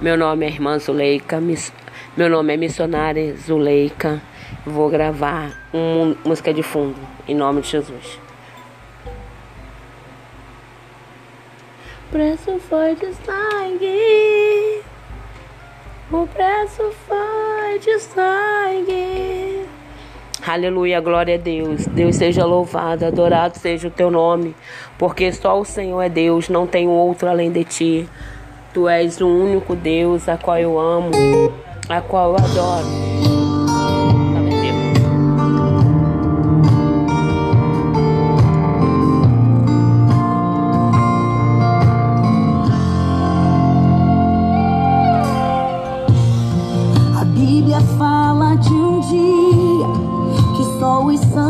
Meu nome é irmã Zuleika, meu nome é missionária Zuleika. Vou gravar uma música de fundo, em nome de Jesus. preço foi de sangue. O preço foi de sangue. Aleluia, glória a Deus. Deus seja louvado, adorado seja o teu nome, porque só o Senhor é Deus, não tem outro além de ti. Tu és o único Deus a qual eu amo, a qual eu adoro. Tá a Bíblia fala de um dia que só os santos